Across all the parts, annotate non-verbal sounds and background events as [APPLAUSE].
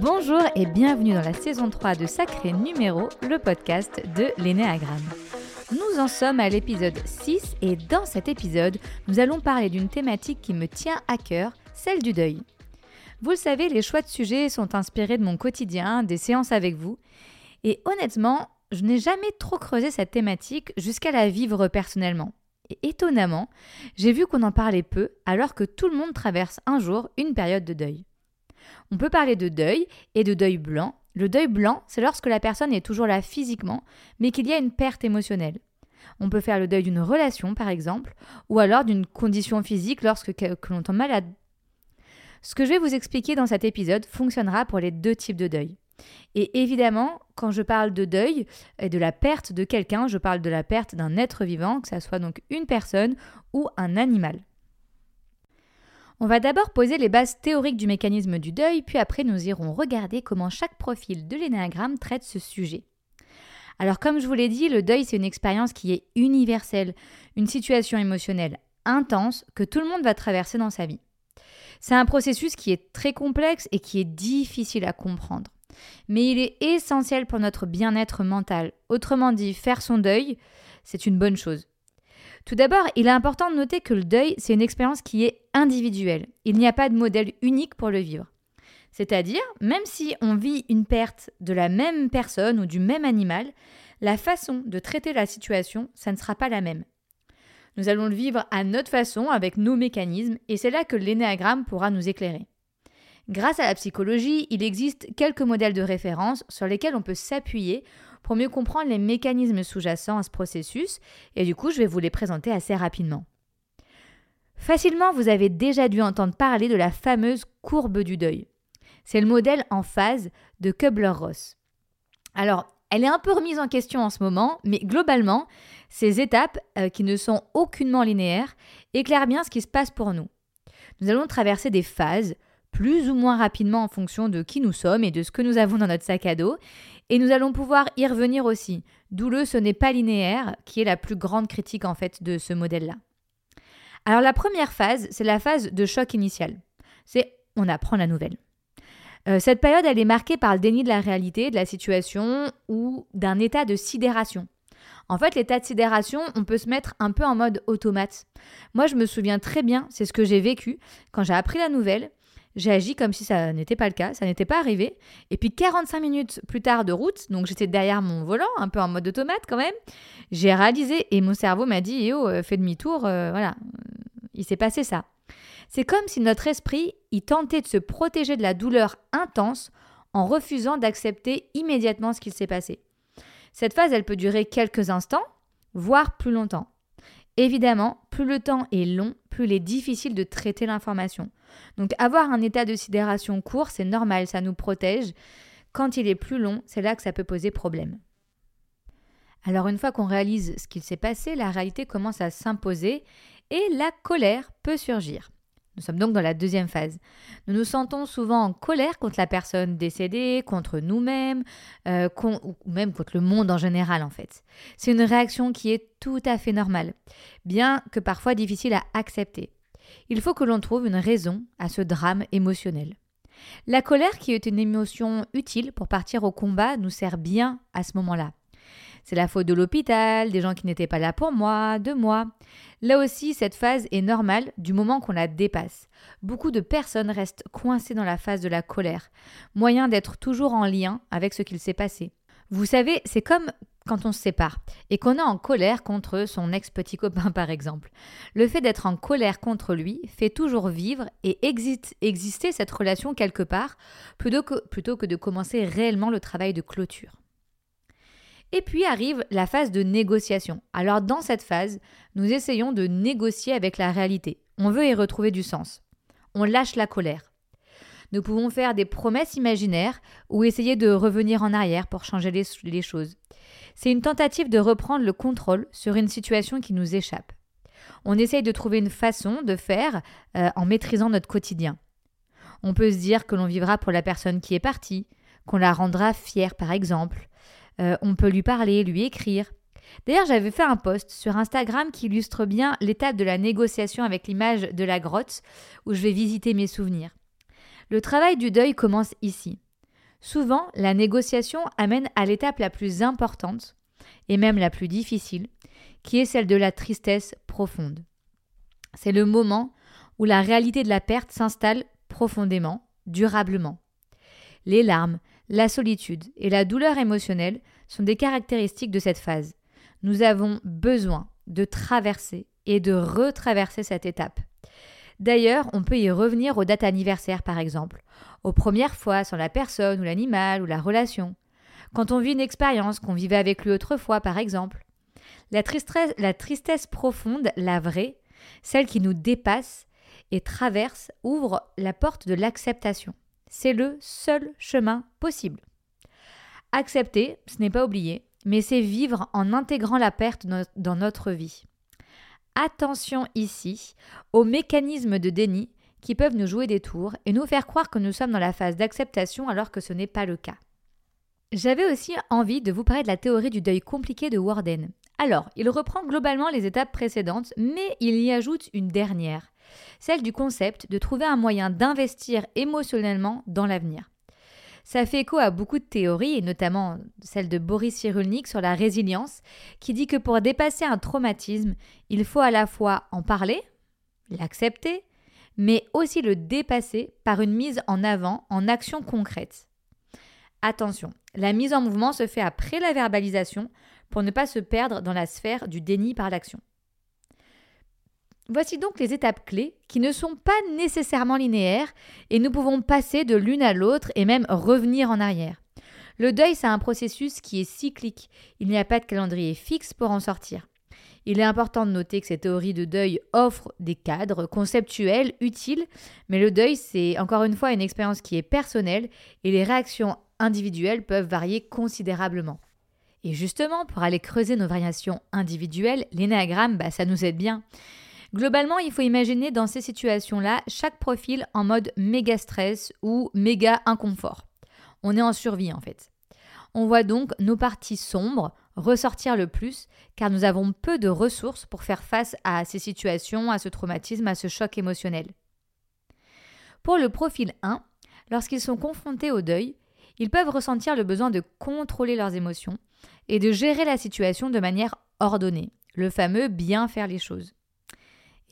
Bonjour et bienvenue dans la saison 3 de Sacré Numéro, le podcast de l'énéagramme. Nous en sommes à l'épisode 6 et dans cet épisode, nous allons parler d'une thématique qui me tient à cœur, celle du deuil. Vous le savez, les choix de sujets sont inspirés de mon quotidien, des séances avec vous, et honnêtement, je n'ai jamais trop creusé cette thématique jusqu'à la vivre personnellement. Et étonnamment, j'ai vu qu'on en parlait peu alors que tout le monde traverse un jour une période de deuil. On peut parler de deuil et de deuil blanc. Le deuil blanc, c'est lorsque la personne est toujours là physiquement, mais qu'il y a une perte émotionnelle. On peut faire le deuil d'une relation, par exemple, ou alors d'une condition physique lorsque l'on tombe malade. Ce que je vais vous expliquer dans cet épisode fonctionnera pour les deux types de deuil. Et évidemment, quand je parle de deuil et de la perte de quelqu'un, je parle de la perte d'un être vivant, que ce soit donc une personne ou un animal. On va d'abord poser les bases théoriques du mécanisme du deuil, puis après nous irons regarder comment chaque profil de l'énéagramme traite ce sujet. Alors comme je vous l'ai dit, le deuil c'est une expérience qui est universelle, une situation émotionnelle intense que tout le monde va traverser dans sa vie. C'est un processus qui est très complexe et qui est difficile à comprendre. Mais il est essentiel pour notre bien-être mental. Autrement dit, faire son deuil, c'est une bonne chose. Tout d'abord, il est important de noter que le deuil, c'est une expérience qui est individuelle. Il n'y a pas de modèle unique pour le vivre. C'est-à-dire, même si on vit une perte de la même personne ou du même animal, la façon de traiter la situation, ça ne sera pas la même. Nous allons le vivre à notre façon, avec nos mécanismes, et c'est là que l'énéagramme pourra nous éclairer. Grâce à la psychologie, il existe quelques modèles de référence sur lesquels on peut s'appuyer pour mieux comprendre les mécanismes sous-jacents à ce processus, et du coup je vais vous les présenter assez rapidement. Facilement, vous avez déjà dû entendre parler de la fameuse courbe du deuil. C'est le modèle en phase de Kubler-Ross. Alors, elle est un peu remise en question en ce moment, mais globalement, ces étapes, euh, qui ne sont aucunement linéaires, éclairent bien ce qui se passe pour nous. Nous allons traverser des phases, plus ou moins rapidement en fonction de qui nous sommes et de ce que nous avons dans notre sac à dos, et nous allons pouvoir y revenir aussi, d'où le ce n'est pas linéaire, qui est la plus grande critique en fait de ce modèle-là. Alors la première phase, c'est la phase de choc initial. C'est on apprend la nouvelle. Euh, cette période, elle est marquée par le déni de la réalité, de la situation ou d'un état de sidération. En fait, l'état de sidération, on peut se mettre un peu en mode automate. Moi, je me souviens très bien, c'est ce que j'ai vécu quand j'ai appris la nouvelle. J'ai agi comme si ça n'était pas le cas, ça n'était pas arrivé. Et puis 45 minutes plus tard de route, donc j'étais derrière mon volant, un peu en mode automate quand même, j'ai réalisé et mon cerveau m'a dit Eh oh, fais demi-tour, euh, voilà, il s'est passé ça. C'est comme si notre esprit y tentait de se protéger de la douleur intense en refusant d'accepter immédiatement ce qu'il s'est passé. Cette phase, elle peut durer quelques instants, voire plus longtemps. Évidemment, plus le temps est long, plus il est difficile de traiter l'information. Donc avoir un état de sidération court, c'est normal, ça nous protège. Quand il est plus long, c'est là que ça peut poser problème. Alors une fois qu'on réalise ce qu'il s'est passé, la réalité commence à s'imposer et la colère peut surgir. Nous sommes donc dans la deuxième phase. Nous nous sentons souvent en colère contre la personne décédée, contre nous-mêmes, euh, ou même contre le monde en général en fait. C'est une réaction qui est tout à fait normale, bien que parfois difficile à accepter. Il faut que l'on trouve une raison à ce drame émotionnel. La colère, qui est une émotion utile pour partir au combat, nous sert bien à ce moment-là. C'est la faute de l'hôpital, des gens qui n'étaient pas là pour moi, de moi. Là aussi, cette phase est normale du moment qu'on la dépasse. Beaucoup de personnes restent coincées dans la phase de la colère, moyen d'être toujours en lien avec ce qu'il s'est passé. Vous savez, c'est comme quand on se sépare et qu'on est en colère contre son ex-petit copain [LAUGHS] par exemple. Le fait d'être en colère contre lui fait toujours vivre et exister cette relation quelque part plutôt que de commencer réellement le travail de clôture. Et puis arrive la phase de négociation. Alors dans cette phase, nous essayons de négocier avec la réalité. On veut y retrouver du sens. On lâche la colère. Nous pouvons faire des promesses imaginaires ou essayer de revenir en arrière pour changer les, choses. C'est une tentative de reprendre le contrôle sur une situation qui nous échappe. On essaye de trouver une façon de faire euh, en maîtrisant notre quotidien. On peut se dire que l'on vivra pour la personne qui est partie, qu'on la rendra fière par exemple, euh, on peut lui parler, lui écrire. D'ailleurs, j'avais fait un post sur Instagram qui illustre bien l'étape de la négociation avec l'image de la grotte où je vais visiter mes souvenirs. Le travail du deuil commence ici. Souvent, la négociation amène à l'étape la plus importante, et même la plus difficile, qui est celle de la tristesse profonde. C'est le moment où la réalité de la perte s'installe profondément, durablement. Les larmes, la solitude et la douleur émotionnelle sont des caractéristiques de cette phase. Nous avons besoin de traverser et de retraverser cette étape. D'ailleurs, on peut y revenir aux dates anniversaires par exemple, aux premières fois sur la personne ou l'animal ou la relation, quand on vit une expérience qu'on vivait avec lui autrefois par exemple. La tristesse, la tristesse profonde, la vraie, celle qui nous dépasse et traverse, ouvre la porte de l'acceptation. C'est le seul chemin possible. Accepter, ce n'est pas oublier, mais c'est vivre en intégrant la perte dans notre vie. Attention ici aux mécanismes de déni qui peuvent nous jouer des tours et nous faire croire que nous sommes dans la phase d'acceptation alors que ce n'est pas le cas. J'avais aussi envie de vous parler de la théorie du deuil compliqué de Warden. Alors, il reprend globalement les étapes précédentes, mais il y ajoute une dernière, celle du concept de trouver un moyen d'investir émotionnellement dans l'avenir. Ça fait écho à beaucoup de théories, et notamment celle de Boris Cyrulnik sur la résilience, qui dit que pour dépasser un traumatisme, il faut à la fois en parler, l'accepter, mais aussi le dépasser par une mise en avant en action concrète. Attention, la mise en mouvement se fait après la verbalisation pour ne pas se perdre dans la sphère du déni par l'action. Voici donc les étapes clés qui ne sont pas nécessairement linéaires et nous pouvons passer de l'une à l'autre et même revenir en arrière. Le deuil, c'est un processus qui est cyclique. Il n'y a pas de calendrier fixe pour en sortir. Il est important de noter que cette théorie de deuil offre des cadres conceptuels utiles, mais le deuil, c'est encore une fois une expérience qui est personnelle et les réactions individuelles peuvent varier considérablement. Et justement, pour aller creuser nos variations individuelles, l'énéagramme, bah, ça nous aide bien. Globalement, il faut imaginer dans ces situations-là chaque profil en mode méga stress ou méga inconfort. On est en survie en fait. On voit donc nos parties sombres ressortir le plus car nous avons peu de ressources pour faire face à ces situations, à ce traumatisme, à ce choc émotionnel. Pour le profil 1, lorsqu'ils sont confrontés au deuil, ils peuvent ressentir le besoin de contrôler leurs émotions et de gérer la situation de manière ordonnée, le fameux bien faire les choses.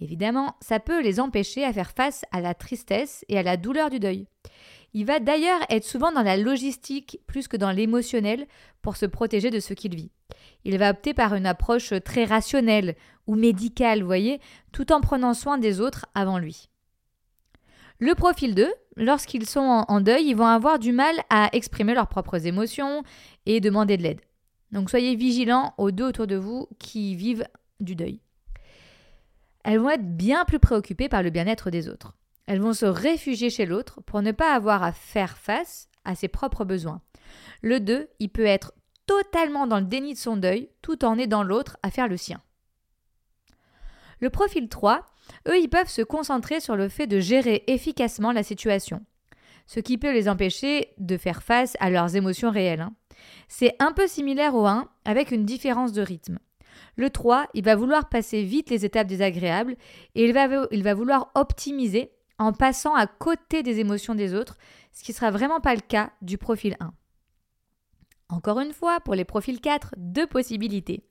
Évidemment, ça peut les empêcher à faire face à la tristesse et à la douleur du deuil. Il va d'ailleurs être souvent dans la logistique plus que dans l'émotionnel pour se protéger de ce qu'il vit. Il va opter par une approche très rationnelle ou médicale, voyez, tout en prenant soin des autres avant lui. Le profil 2, lorsqu'ils sont en deuil, ils vont avoir du mal à exprimer leurs propres émotions et demander de l'aide. Donc soyez vigilants aux deux autour de vous qui vivent du deuil elles vont être bien plus préoccupées par le bien-être des autres. Elles vont se réfugier chez l'autre pour ne pas avoir à faire face à ses propres besoins. Le 2, il peut être totalement dans le déni de son deuil tout en aidant l'autre à faire le sien. Le profil 3, eux, ils peuvent se concentrer sur le fait de gérer efficacement la situation, ce qui peut les empêcher de faire face à leurs émotions réelles. Hein. C'est un peu similaire au 1 avec une différence de rythme. Le 3, il va vouloir passer vite les étapes désagréables et il va, il va vouloir optimiser en passant à côté des émotions des autres, ce qui ne sera vraiment pas le cas du profil 1. Encore une fois, pour les profils 4, deux possibilités,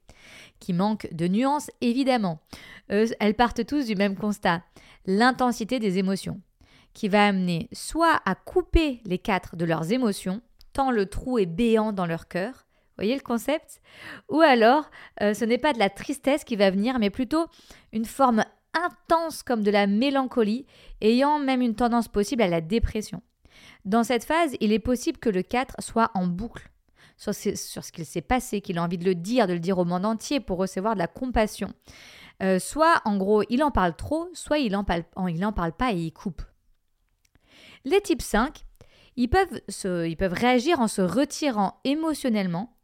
qui manquent de nuances évidemment. elles partent tous du même constat, l'intensité des émotions, qui va amener soit à couper les quatre de leurs émotions, tant le trou est béant dans leur cœur, voyez le concept Ou alors, euh, ce n'est pas de la tristesse qui va venir, mais plutôt une forme intense comme de la mélancolie, ayant même une tendance possible à la dépression. Dans cette phase, il est possible que le 4 soit en boucle sur ce, qu'il s'est passé, qu'il a envie de le dire, de le dire au monde entier pour recevoir de la compassion. Euh, soit, en gros, il en parle trop, soit il n'en parle, parle pas et il coupe. Les types 5, ils peuvent, ils peuvent réagir en se retirant émotionnellement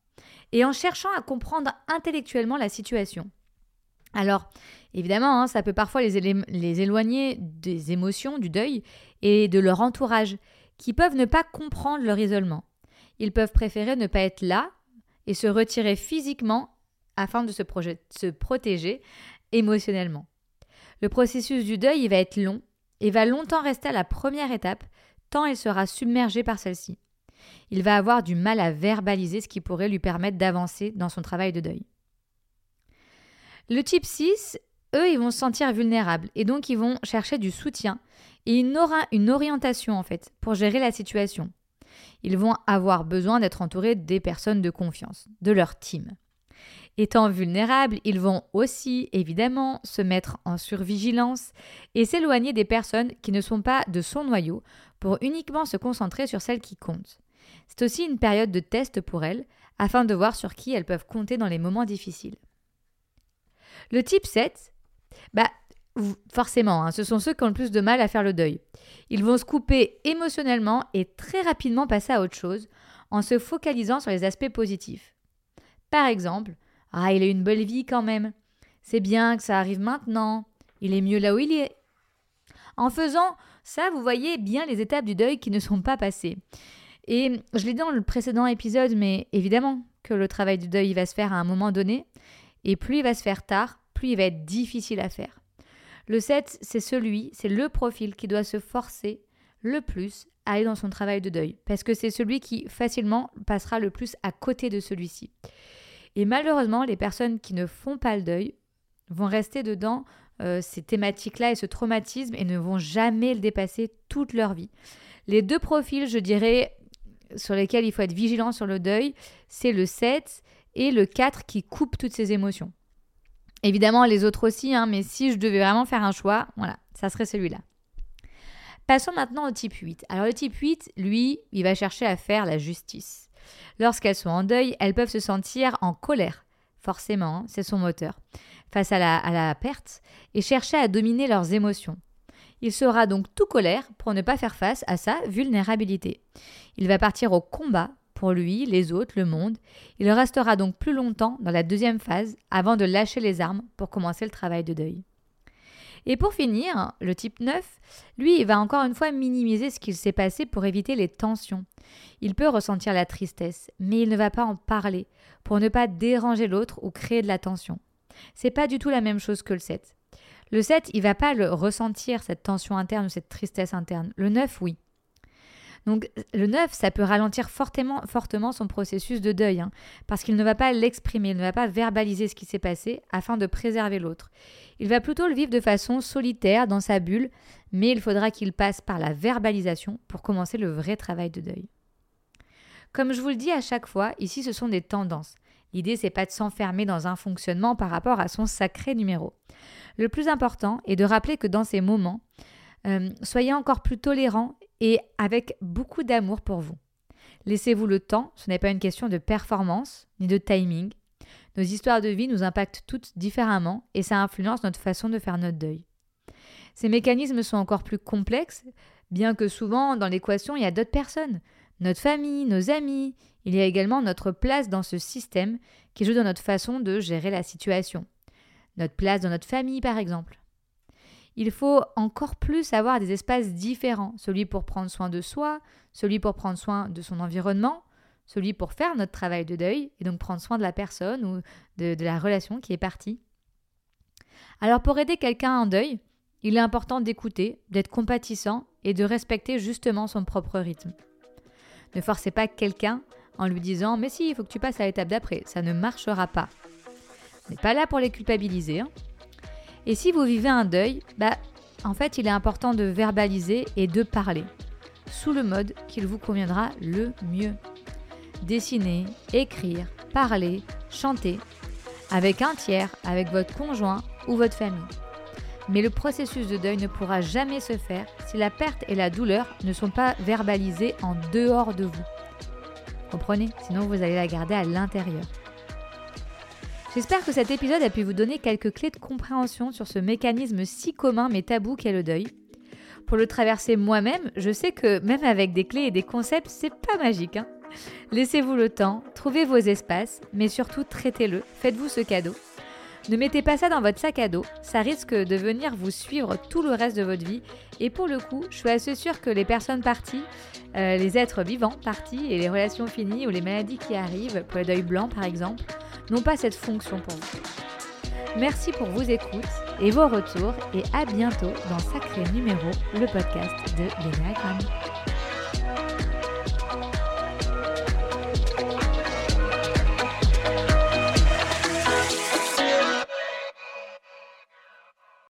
et en cherchant à comprendre intellectuellement la situation. Alors, évidemment, hein, ça peut parfois les, les, éloigner des émotions, du deuil et de leur entourage, qui peuvent ne pas comprendre leur isolement. Ils peuvent préférer ne pas être là et se retirer physiquement afin de se, protéger émotionnellement. Le processus du deuil, il va être long et va longtemps rester à la première étape, tant il sera submergé par celle-ci. Il va avoir du mal à verbaliser ce qui pourrait lui permettre d'avancer dans son travail de deuil. Le type 6, eux, ils vont se sentir vulnérables et donc ils vont chercher du soutien et une, une orientation en fait pour gérer la situation. Ils vont avoir besoin d'être entourés des personnes de confiance, de leur team. Étant vulnérables, ils vont aussi évidemment se mettre en survigilance et s'éloigner des personnes qui ne sont pas de son noyau pour uniquement se concentrer sur celles qui comptent. C'est aussi une période de test pour elles afin de voir sur qui elles peuvent compter dans les moments difficiles. Le type 7, bah, forcément, hein, ce sont ceux qui ont le plus de mal à faire le deuil. Ils vont se couper émotionnellement et très rapidement passer à autre chose en se focalisant sur les aspects positifs. Par exemple, ah, il a une belle vie quand même. C'est bien que ça arrive maintenant. Il est mieux là où il est. En faisant ça, vous voyez bien les étapes du deuil qui ne sont pas passées. Et je l'ai dit dans le précédent épisode, mais évidemment que le travail du deuil va se faire à un moment donné. Et plus il va se faire tard, plus il va être difficile à faire. Le 7, c'est celui, c'est le profil qui doit se forcer le plus à aller dans son travail de deuil, parce que c'est celui qui facilement passera le plus à côté de celui-ci. Et malheureusement, les personnes qui ne font pas le deuil vont rester dedans euh, ces thématiques-là et ce traumatisme et ne vont jamais le dépasser toute leur vie. Les deux profils, je dirais, sur lesquels il faut être vigilant sur le deuil, c'est le 7 et le 4 qui coupent toutes ces émotions. Évidemment, les autres aussi, hein, mais si je devais vraiment faire un choix, voilà, ça serait celui-là. Passons maintenant au type 8. Alors le type 8, lui, il va chercher à faire la justice. Lorsqu'elles sont en deuil, elles peuvent se sentir en colère, forcément, hein, c'est son moteur, face à la, à la perte, et chercher à dominer leurs émotions. Il sera donc tout colère pour ne pas faire face à sa vulnérabilité. Il va partir au combat pour lui, les autres, le monde. Il restera donc plus longtemps dans la deuxième phase avant de lâcher les armes pour commencer le travail de deuil. Et pour finir, le type 9, lui, il va encore une fois minimiser ce qu'il s'est passé pour éviter les tensions. Il peut ressentir la tristesse, mais il ne va pas en parler pour ne pas déranger l'autre ou créer de la tension. C'est pas du tout la même chose que le 7. Le 7, il va pas le ressentir cette tension interne ou cette tristesse interne. Le 9, oui. Donc le 9, ça peut ralentir fortement, son processus de deuil, hein, parce qu'il ne va pas l'exprimer, il ne va pas verbaliser ce qui s'est passé afin de préserver l'autre. Il va plutôt le vivre de façon solitaire, dans sa bulle, mais il faudra qu'il passe par la verbalisation pour commencer le vrai travail de deuil. Comme je vous le dis à chaque fois, ici ce sont des tendances. L'idée, c'est pas de s'enfermer dans un fonctionnement par rapport à son sacré numéro. Le plus important est de rappeler que dans ces moments, euh, soyez encore plus tolérants et avec beaucoup d'amour pour vous. Laissez-vous le temps, ce n'est pas une question de performance ni de timing. Nos histoires de vie nous impactent toutes différemment et ça influence notre façon de faire notre deuil. Ces mécanismes sont encore plus complexes, bien que souvent dans l'équation il y a d'autres personnes, notre famille, nos amis, il y a également notre place dans ce système qui joue dans notre façon de gérer la situation. Notre place dans notre famille par exemple il faut encore plus avoir des espaces différents, celui pour prendre soin de soi, celui pour prendre soin de son environnement, celui pour faire notre travail de deuil et donc prendre soin de la personne ou de, la relation qui est partie. Alors pour aider quelqu'un en deuil, il est important d'écouter, d'être compatissant et de respecter justement son propre rythme. Ne forcez pas quelqu'un en lui disant Mais si, il faut que tu passes à l'étape d'après, ça ne marchera pas. On n'est pas là pour les culpabiliser. Hein. Et si vous vivez un deuil, bah, en fait, il est important de verbaliser et de parler, sous le mode qu'il vous conviendra le mieux. Dessiner, écrire, parler, chanter, avec un tiers, avec votre conjoint ou votre famille. Mais le processus de deuil ne pourra jamais se faire si la perte et la douleur ne sont pas verbalisées en dehors de vous. Comprenez? Sinon, vous allez la garder à l'intérieur. J'espère que cet épisode a pu vous donner quelques clés de compréhension sur ce mécanisme si commun mais tabou qu'est le deuil. Pour le traverser moi-même, je sais que même avec des clés et des concepts, c'est pas magique. Hein. Laissez-vous le temps, trouvez vos espaces, mais surtout traitez-le, faites-vous ce cadeau. Ne mettez pas ça dans votre sac à dos, ça risque de venir vous suivre tout le reste de votre vie. Et pour le coup, je suis assez sûre que les personnes parties, euh, les êtres vivants partis et les relations finies ou les maladies qui arrivent, pour le deuil blanc par exemple, n'ont pas cette fonction pour vous. Merci pour vos écoutes et vos retours et à bientôt dans Sacré Numéro, le podcast de l'Enneagramme.